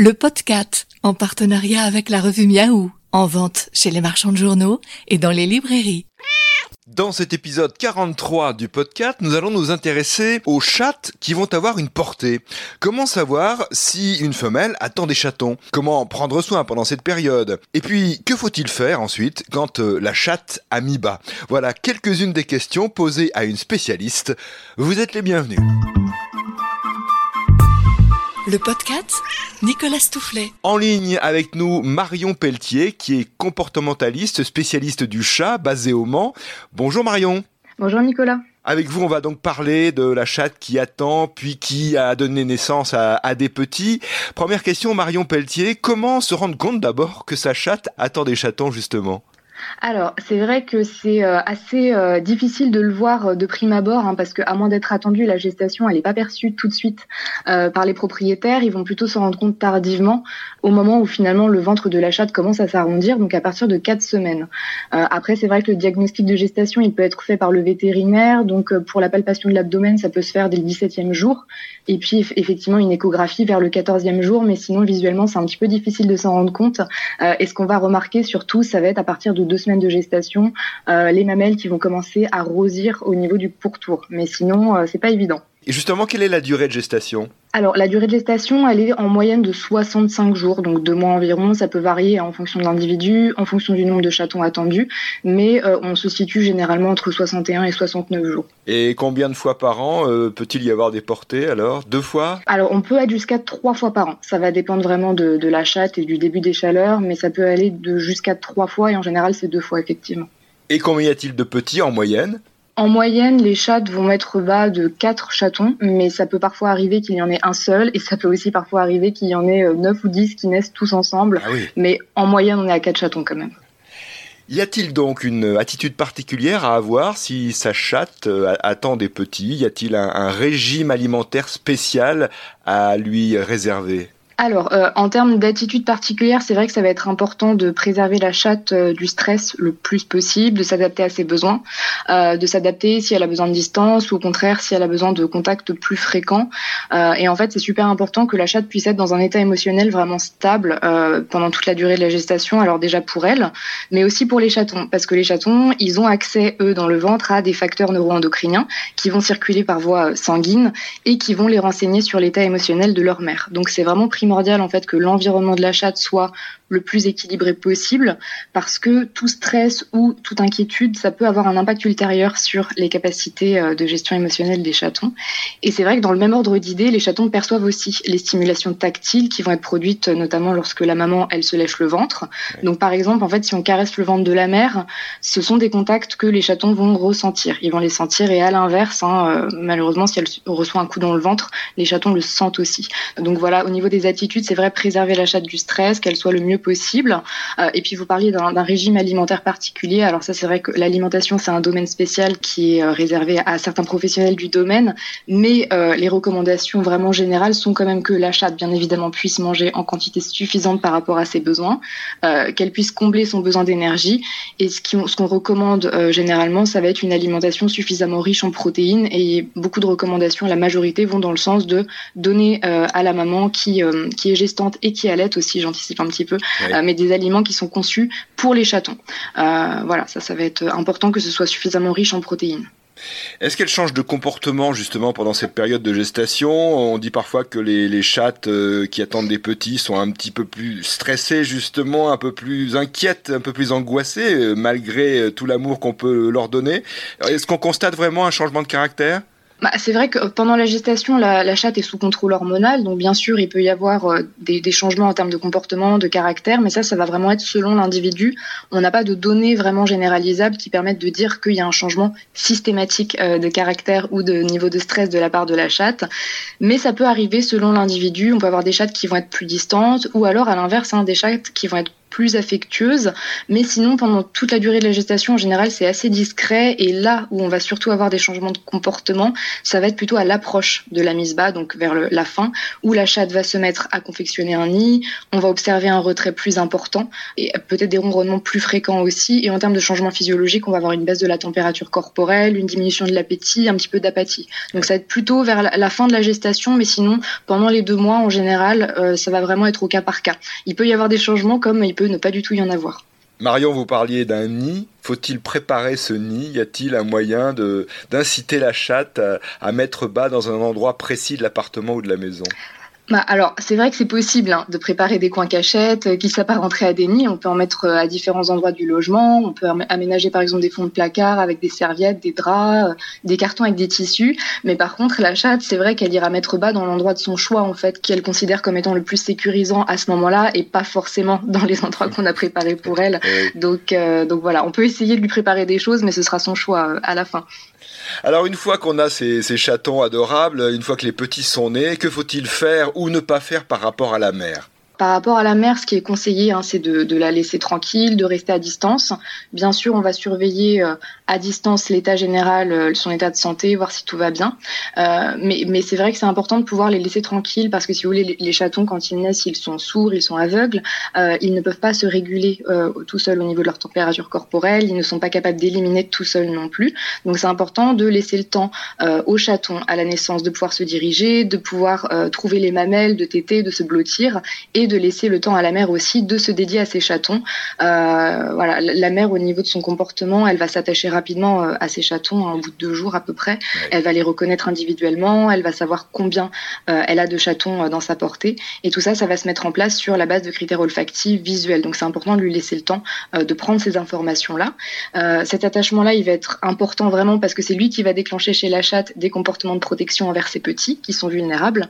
le podcast en partenariat avec la revue Miaou, en vente chez les marchands de journaux et dans les librairies. Dans cet épisode 43 du podcast, nous allons nous intéresser aux chattes qui vont avoir une portée. Comment savoir si une femelle attend des chatons? Comment prendre soin pendant cette période? Et puis, que faut-il faire ensuite quand euh, la chatte a mis bas? Voilà quelques-unes des questions posées à une spécialiste. Vous êtes les bienvenus. Le podcast Nicolas Stoufflet. En ligne avec nous, Marion Pelletier, qui est comportementaliste, spécialiste du chat, basée au Mans. Bonjour Marion. Bonjour Nicolas. Avec vous, on va donc parler de la chatte qui attend, puis qui a donné naissance à, à, des petits. Première question, Marion Pelletier, comment se rendre compte d'abord que sa chatte attend des chatons, justement? Alors, c'est vrai que c'est euh, assez euh, difficile de le voir euh, de prime abord, hein, parce qu'à moins d'être attendu, la gestation, elle n'est pas perçue tout de suite par les propriétaires. Ils vont plutôt se rendre compte tardivement, au moment où finalement le ventre de la chatte commence à s'arrondir, donc à partir de 4 semaines. après, c'est vrai que le diagnostic de gestation, il peut être fait par le vétérinaire. Donc, pour la palpation de l'abdomen, ça peut se faire dès le 17e jour. Et puis, effectivement, une échographie vers le 14e jour. Mais sinon, visuellement, c'est un petit peu difficile de s'en rendre compte. et ce qu'on va remarquer surtout, ça va être à partir de deux semaines de gestation, euh, les mamelles qui vont commencer à rosir au niveau du pourtour. Mais sinon, euh, c'est pas évident. Et justement, quelle est la durée de gestation? Alors, la durée de gestation, elle est en moyenne de 65 jours, donc deux mois environ. Ça peut varier en fonction de l'individu, en fonction du nombre de chatons attendus, mais euh, on se situe généralement entre 61 et 69 jours. Et combien de fois par an peut-il y avoir des portées alors? Deux fois? Alors, on peut être jusqu'à trois fois par an. Ça va dépendre vraiment de, de la chatte et du début des chaleurs, mais ça peut aller de jusqu'à trois fois, et en général, c'est deux fois, effectivement. Et combien y a-t-il de petits en moyenne? En moyenne, les chattes vont mettre bas de 4 chatons, mais ça peut parfois arriver qu'il y en ait un seul, et ça peut aussi parfois arriver qu'il y en ait 9 ou 10 qui naissent tous ensemble. Ah oui. Mais en moyenne, on est à 4 chatons quand même. Y a-t-il donc une attitude particulière à avoir si sa chatte attend des petits? Y a-t-il un, un régime alimentaire spécial à lui réserver? Alors, euh, en termes d'attitude particulière, c'est vrai que ça va être important de préserver la chatte euh, du stress le plus possible, de s'adapter à ses besoins, euh, de s'adapter si elle a besoin de distance ou au contraire si elle a besoin de contact plus fréquent. Euh, et en fait, c'est super important que la chatte puisse être dans un état émotionnel vraiment stable pendant toute la durée de la gestation. Alors déjà pour elle, mais aussi pour les chatons, parce que les chatons, ils ont accès eux dans le ventre à des facteurs neuroendocriniens qui vont circuler par voie sanguine et qui vont les renseigner sur l'état émotionnel de leur mère. Donc c'est vraiment primordial en fait que l'environnement de la chatte soit le plus équilibré possible parce que tout stress ou toute inquiétude, ça peut avoir un impact ultérieur sur les capacités euh, de gestion émotionnelle des chatons. Et c'est vrai que dans le même ordre d'idées, les chatons perçoivent aussi les stimulations tactiles qui vont être produites notamment lorsque la maman, elle se lèche le ventre. Donc par exemple, en fait, si on caresse le ventre de la mère, ce sont des contacts que les chatons vont ressentir. Ils vont les sentir et à l'inverse, hein, euh, malheureusement, si elle reçoit un coup dans le ventre, les chatons le sentent aussi. Donc voilà, au niveau des attitudes, c'est vrai préserver la chatte du stress, qu'elle soit le mieux possible. Euh, et puis vous parliez d'un régime alimentaire particulier. Alors ça, c'est vrai que l'alimentation, c'est un domaine spécial qui est euh, réservé à certains professionnels du domaine, mais euh, les recommandations vraiment générales sont quand même que la chatte, bien évidemment, puisse manger en quantité suffisante par rapport à ses besoins, qu'elle puisse combler son besoin d'énergie. Et ce qu'on recommande généralement, ça va être une alimentation suffisamment riche en protéines. Et beaucoup de recommandations, la majorité vont dans le sens de donner à la maman qui, qui est gestante et qui allait aussi, j'anticipe un petit peu, euh, mais des aliments qui sont conçus pour les chatons. Euh, voilà, ça, ça va être important que ce soit suffisamment riche en protéines. Est-ce qu'elle change de comportement justement pendant cette période de gestation? On dit parfois que les, les chattes euh, qui attendent des petits sont un petit peu plus stressées justement, un peu plus inquiètes, un peu plus angoissées euh, malgré tout l'amour qu'on peut leur donner. Est-ce qu'on constate vraiment un changement de caractère? Bah, c'est vrai que pendant la gestation, la, chatte est sous contrôle hormonal, donc bien sûr, il peut y avoir euh, des, des, changements en termes de comportement, de caractère, mais ça, ça va vraiment être selon l'individu. On n'a pas de données vraiment généralisables qui permettent de dire qu'il y a un changement systématique euh, de caractère ou de niveau de stress de la part de la chatte, mais ça peut arriver selon l'individu. On peut avoir des chattes qui vont être plus distantes, ou alors à l'inverse, hein, des chattes qui vont être plus affectueuse. Mais sinon, pendant toute la durée de la gestation, en général, c'est assez discret. Et là où on va surtout avoir des changements de comportement, ça va être plutôt à l'approche de la mise bas, donc vers la fin, où la chatte va se mettre à confectionner un nid. On va observer un retrait plus important et peut-être des ronronnements plus fréquents aussi. Et en termes de changement physiologique, on va avoir une baisse de la température corporelle, une diminution de l'appétit, un petit peu d'apathie. Donc ça va être plutôt vers la fin de la gestation, mais sinon, pendant les deux mois, en général, euh, ça va vraiment être au cas par cas. Il peut y avoir des changements comme il peut ne pas du tout y en avoir. Marion, vous parliez d'un nid. Faut-il préparer ce nid? Y a-t-il un moyen d'inciter la chatte à mettre bas dans un endroit précis de l'appartement ou de la maison? Bah, alors, c'est vrai que c'est possible hein, de préparer des coins cachettes euh, qui s'apparentent à des nids. On peut en mettre euh, à différents endroits du logement. On peut aménager par exemple des fonds de placard avec des serviettes, des draps, euh, des cartons avec des tissus. Mais par contre, la chatte, c'est vrai qu'elle ira mettre bas dans l'endroit de son choix en fait, qu'elle considère comme étant le plus sécurisant à ce moment-là et pas forcément dans les endroits qu'on a préparés pour elle. Donc, donc voilà, on peut essayer de lui préparer des choses, mais ce sera son choix à la fin. Alors une fois qu'on a ces, chatons adorables, une fois que les petits sont nés, que faut-il faire ou ne pas faire par rapport à la mère? Par rapport à la mère, ce qui est conseillé, hein, c'est de, la laisser tranquille, de rester à distance. Bien sûr, on va surveiller euh, à distance l'état général, euh, son état de santé, voir si tout va bien. Euh, mais, c'est vrai que c'est important de pouvoir les laisser tranquilles parce que si vous voulez, les, chatons, quand ils naissent, ils sont sourds, ils sont aveugles, ils ne peuvent pas se réguler tout seuls au niveau de leur température corporelle, ils ne sont pas capables d'éliminer tout seuls non plus. Donc c'est important de laisser le temps aux chatons à la naissance de pouvoir se diriger, de pouvoir trouver les mamelles, de téter, de se blottir et de laisser le temps à la mère aussi de se dédier à ses chatons. Euh, voilà, la mère au niveau de son comportement, elle va s'attacher rapidement euh, à ses chatons hein, au bout de deux jours à peu près. Elle va les reconnaître individuellement, elle va savoir combien euh, elle a de chatons dans sa portée et tout ça, ça va se mettre en place sur la base de critères olfactifs, visuels. Donc c'est important de lui laisser le temps de prendre ces informations-là. cet attachement-là, il va être important vraiment parce que c'est lui qui va déclencher chez la chatte des comportements de protection envers ses petits qui sont vulnérables.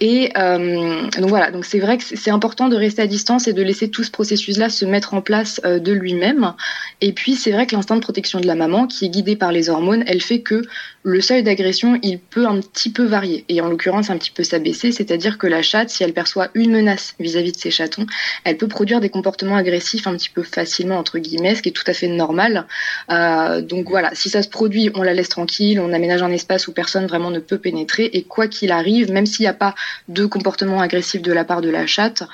Et donc voilà, donc c'est vrai que c'est important important de rester à distance et de laisser tout ce processus-là se mettre en place euh, de lui-même. Et puis, c'est vrai que l'instinct de protection de la maman, qui est guidé par les hormones, elle fait que le seuil d'agression, il peut un petit peu varier. Et en l'occurrence, un petit peu s'abaisser, c'est-à-dire que la chatte, si elle perçoit une menace vis-à-vis de ses chatons, elle peut produire des comportements agressifs un petit peu facilement, entre guillemets, ce qui est tout à fait normal. Euh, donc voilà, si ça se produit, on la laisse tranquille, on aménage un espace où personne vraiment ne peut pénétrer. Et quoi qu'il arrive, même s'il n'y a pas de comportement agressif de la part de la chatte,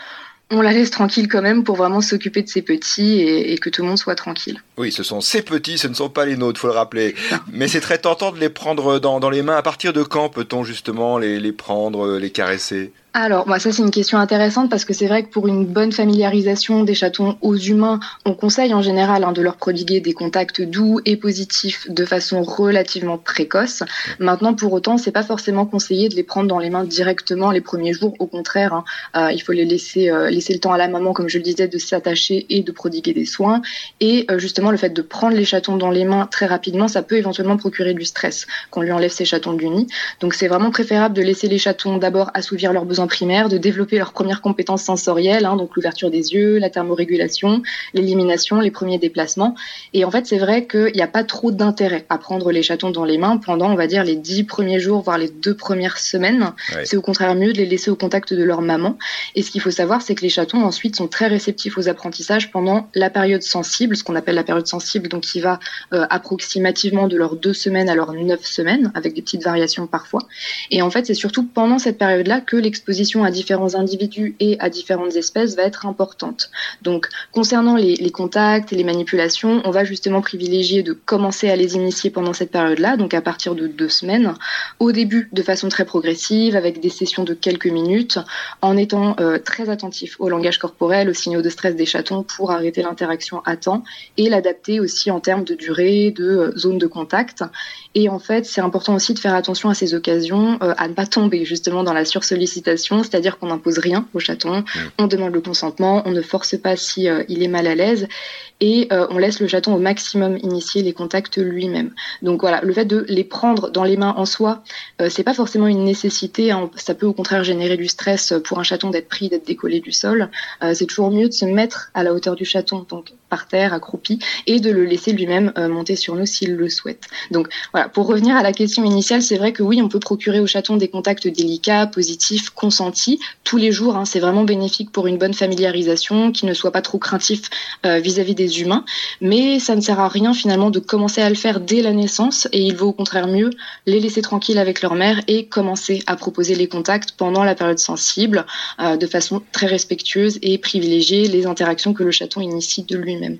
on la laisse tranquille quand même pour vraiment s'occuper de ses petits et, que tout le monde soit tranquille. Oui, ce sont ses petits, ce ne sont pas les nôtres, faut le rappeler. Mais c'est très tentant de les prendre dans, les mains. À partir de quand peut-on justement les prendre, les caresser? Alors, bah, ça c'est une question intéressante parce que c'est vrai que pour une bonne familiarisation des chatons aux humains, on conseille en général hein, de leur prodiguer des contacts doux et positifs de façon relativement précoce. Maintenant, pour autant, c'est pas forcément conseillé de les prendre dans les mains directement les premiers jours. Au contraire, hein, euh, il faut les laisser euh, laisser le temps à la maman, comme je le disais, de s'attacher et de prodiguer des soins. Et euh, justement, le fait de prendre les chatons dans les mains très rapidement, ça peut éventuellement procurer du stress qu'on lui enlève ses chatons du nid. Donc, c'est vraiment préférable de laisser les chatons d'abord assouvir leurs besoins primaire, de développer leurs premières compétences sensorielles, hein, donc l'ouverture des yeux, la thermorégulation, l'élimination, les premiers déplacements. Et en fait, c'est vrai qu'il n'y a pas trop d'intérêt à prendre les chatons dans les mains pendant, on va dire, les dix premiers jours, voire les deux premières semaines. C'est au contraire mieux de les laisser au contact de leur maman. Et ce qu'il faut savoir, c'est que les chatons ensuite sont très réceptifs aux apprentissages pendant la période sensible, ce qu'on appelle la période sensible, donc qui va euh, approximativement de leurs deux semaines à leurs neuf semaines, avec des petites variations parfois. Et en fait, c'est surtout pendant cette période-là que l'exposition à différents individus et à différentes espèces va être importante. Donc, concernant les, contacts et les manipulations, on va justement privilégier de commencer à les initier pendant cette période-là, donc à partir de deux semaines, au début de façon très progressive, avec des sessions de quelques minutes, en étant euh, très attentif au langage corporel, aux signaux de stress des chatons pour arrêter l'interaction à temps et l'adapter aussi en termes de durée, de euh, zone de contact. Et en fait, c'est important aussi de faire attention à ces occasions, euh, à ne pas tomber justement dans la sursollicitation c'est-à-dire qu'on n'impose rien au chaton, mm. on demande le consentement, on ne force pas si euh, il est mal à l'aise et euh, on laisse le chaton au maximum initier les contacts lui-même. Donc voilà, le fait de les prendre dans les mains en soi, euh, c'est pas forcément une nécessité. Hein. Ça peut au contraire générer du stress pour un chaton d'être pris, d'être décollé du sol. c'est toujours mieux de se mettre à la hauteur du chaton, donc par terre, accroupi, et de le laisser lui-même monter sur nous s'il le souhaite. Donc voilà, pour revenir à la question initiale, c'est vrai que oui, on peut procurer au chaton des contacts délicats, positifs, tous les jours. Hein. C'est vraiment bénéfique pour une bonne familiarisation, qui ne soit pas trop craintif euh, vis-à-vis des humains. Mais ça ne sert à rien finalement de commencer à le faire dès la naissance et il vaut au contraire mieux les laisser tranquilles avec leur mère et commencer à proposer les contacts pendant la période sensible euh, de façon très respectueuse et privilégier les interactions que le chaton initie de lui-même.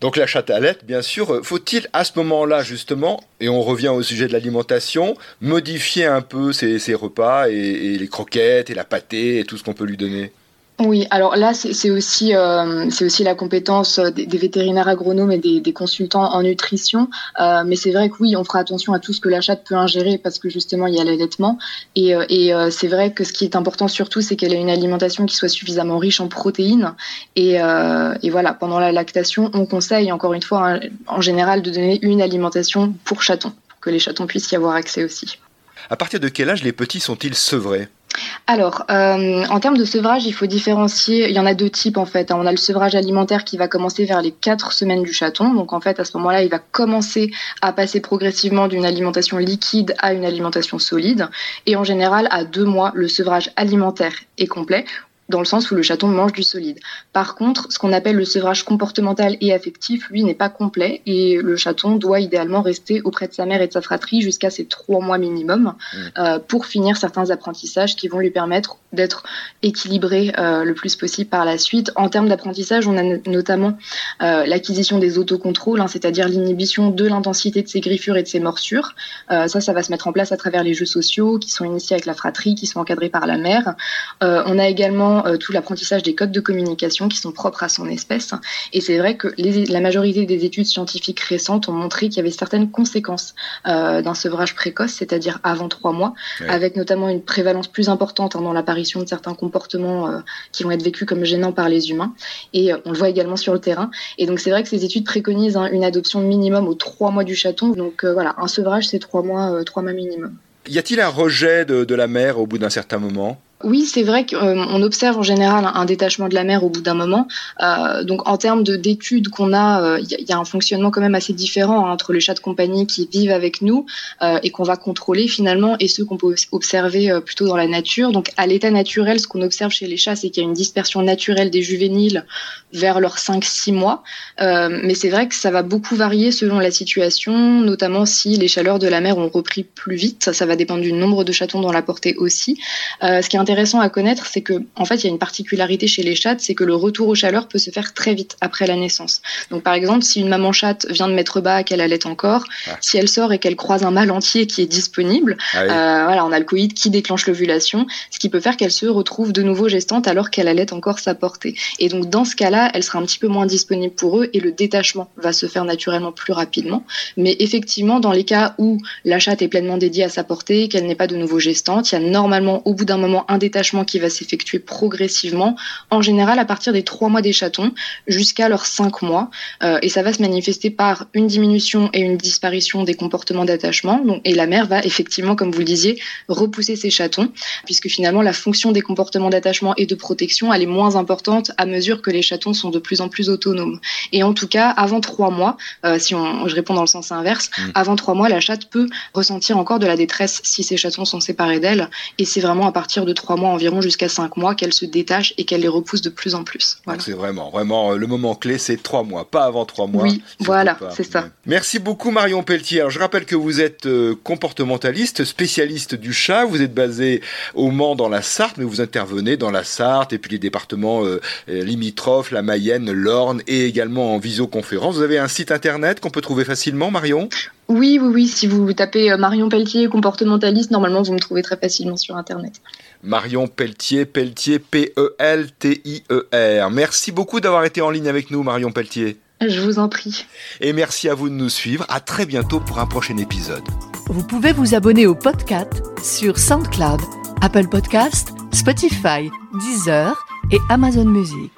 Donc la chatte à bien sûr, euh, faut-il à ce moment-là justement, et on revient au sujet de l'alimentation, modifier un peu ses, repas et, les croquettes et la pâtée et tout ce qu'on peut lui donner? Oui, alors là, c'est aussi, euh, aussi la compétence des, vétérinaires agronomes et des, consultants en nutrition. Euh, mais c'est vrai que oui, on fera attention à tout ce que la chatte peut ingérer parce que justement, il y a l'allaitement. Et, euh, c'est vrai que ce qui est important surtout, c'est qu'elle ait une alimentation qui soit suffisamment riche en protéines. Et, voilà, pendant la lactation, on conseille, encore une fois, hein, en général, de donner une alimentation pour chatons, pour que les chatons puissent y avoir accès aussi. À partir de quel âge les petits sont-ils sevrés? Alors, euh, en termes de sevrage, il faut différencier. Il y en a deux types en fait. On a le sevrage alimentaire qui va commencer vers les quatre semaines du chaton. Donc en fait, à ce moment-là, il va commencer à passer progressivement d'une alimentation liquide à une alimentation solide. Et en général, à deux mois, le sevrage alimentaire est complet dans le sens où le chaton mange du solide. Par contre, ce qu'on appelle le sevrage comportemental et affectif, lui, n'est pas complet et le chaton doit idéalement rester auprès de sa mère et de sa fratrie jusqu'à ses trois mois minimum mmh. euh, pour finir certains apprentissages qui vont lui permettre d'être équilibré euh, le plus possible par la suite. En termes d'apprentissage, on a notamment euh, l'acquisition des autocontrôles, hein, c'est-à-dire l'inhibition de l'intensité de ses griffures et de ses morsures. ça, ça va se mettre en place à travers les jeux sociaux qui sont initiés avec la fratrie, qui sont encadrés par la mère. on a également euh, tout l'apprentissage des codes de communication qui sont propres à son espèce. Et c'est vrai que la majorité des études scientifiques récentes ont montré qu'il y avait certaines conséquences euh, d'un sevrage précoce, c'est-à-dire avant trois mois, avec notamment une prévalence plus importante hein, dans l'apparition de certains comportements euh, qui vont être vécus comme gênants par les humains. Et on le voit également sur le terrain. Et donc c'est vrai que ces études préconisent hein, une adoption minimum aux trois mois du chaton. Donc voilà, un sevrage, c'est trois mois, trois mois minimum. Y a-t-il un rejet de la mère au bout d'un certain moment? Oui, c'est vrai qu'on euh, observe en général un, détachement de la mère au bout d'un moment. Euh, donc en termes d'études qu'on a, il euh, y, a un fonctionnement quand même assez différent hein, entre les chats de compagnie qui vivent avec nous et qu'on va contrôler finalement et ceux qu'on peut observer plutôt dans la nature. Donc à l'état naturel, ce qu'on observe chez les chats, c'est qu'il y a une dispersion naturelle des juvéniles vers leurs 5-6 mois. mais c'est vrai que ça va beaucoup varier selon la situation, notamment si les chaleurs de la mer ont repris plus vite. Ça, ça va dépendre du nombre de chatons dans la portée aussi. ce qui est intéressant à connaître, c'est que en fait, il y a une particularité chez les chats, c'est que le retour aux chaleurs peut se faire très vite après la naissance. Donc, par exemple, si une maman chatte vient de mettre bas, qu'elle allait encore, ah. si elle sort et qu'elle croise un mâle entier qui est disponible, ah euh, voilà, on a le coït qui déclenche l'ovulation, ce qui peut faire qu'elle se retrouve de nouveau gestante alors qu'elle allait encore sa portée. Et donc, dans ce cas-là, elle sera un petit peu moins disponible pour eux et le détachement va se faire naturellement plus rapidement. Mais effectivement, dans les cas où la chatte est pleinement dédiée à sa portée, qu'elle n'est pas de nouveau gestante, il y a normalement au bout d'un moment un détachement qui va s'effectuer progressivement, en général à partir des trois mois des chatons jusqu'à leurs cinq mois. Euh, et ça va se manifester par une diminution et une disparition des comportements d'attachement. Et la mère va effectivement, comme vous le disiez, repousser ses chatons, puisque finalement la fonction des comportements d'attachement et de protection, elle est moins importante à mesure que les chatons sont de plus en plus autonomes. Et en tout cas, avant trois mois, euh, si on, je réponds dans le sens inverse, mmh. avant trois mois, la chatte peut ressentir encore de la détresse si ses chatons sont séparés d'elle. Et c'est vraiment à partir de trois mois environ jusqu'à cinq mois qu'elle se détache et qu'elle les repousse de plus en plus. C'est vraiment, vraiment euh, le moment clé, c'est trois mois, pas avant trois mois. Oui, voilà, c'est ça. Merci beaucoup Marion Pelletier. je rappelle que vous êtes euh, comportementaliste, spécialiste du chat. Vous êtes basé au Mans dans la Sarthe, mais vous intervenez dans la Sarthe et puis les départements euh, limitrophes, la Mayenne, l'Orne et également en visioconférence. Vous avez un site internet qu'on peut trouver facilement, Marion? Oui, oui, oui. Si vous tapez Marion Pelletier, comportementaliste, normalement, vous me trouvez très facilement sur Internet. Marion Pelletier, Pelletier, P-E-L-T-I-E-R. Merci beaucoup d'avoir été en ligne avec nous, Marion Pelletier. Je vous en prie. Et merci à vous de nous suivre. À très bientôt pour un prochain épisode. Vous pouvez vous abonner au podcast sur SoundCloud, Apple Podcast, Spotify, Deezer et Amazon Music.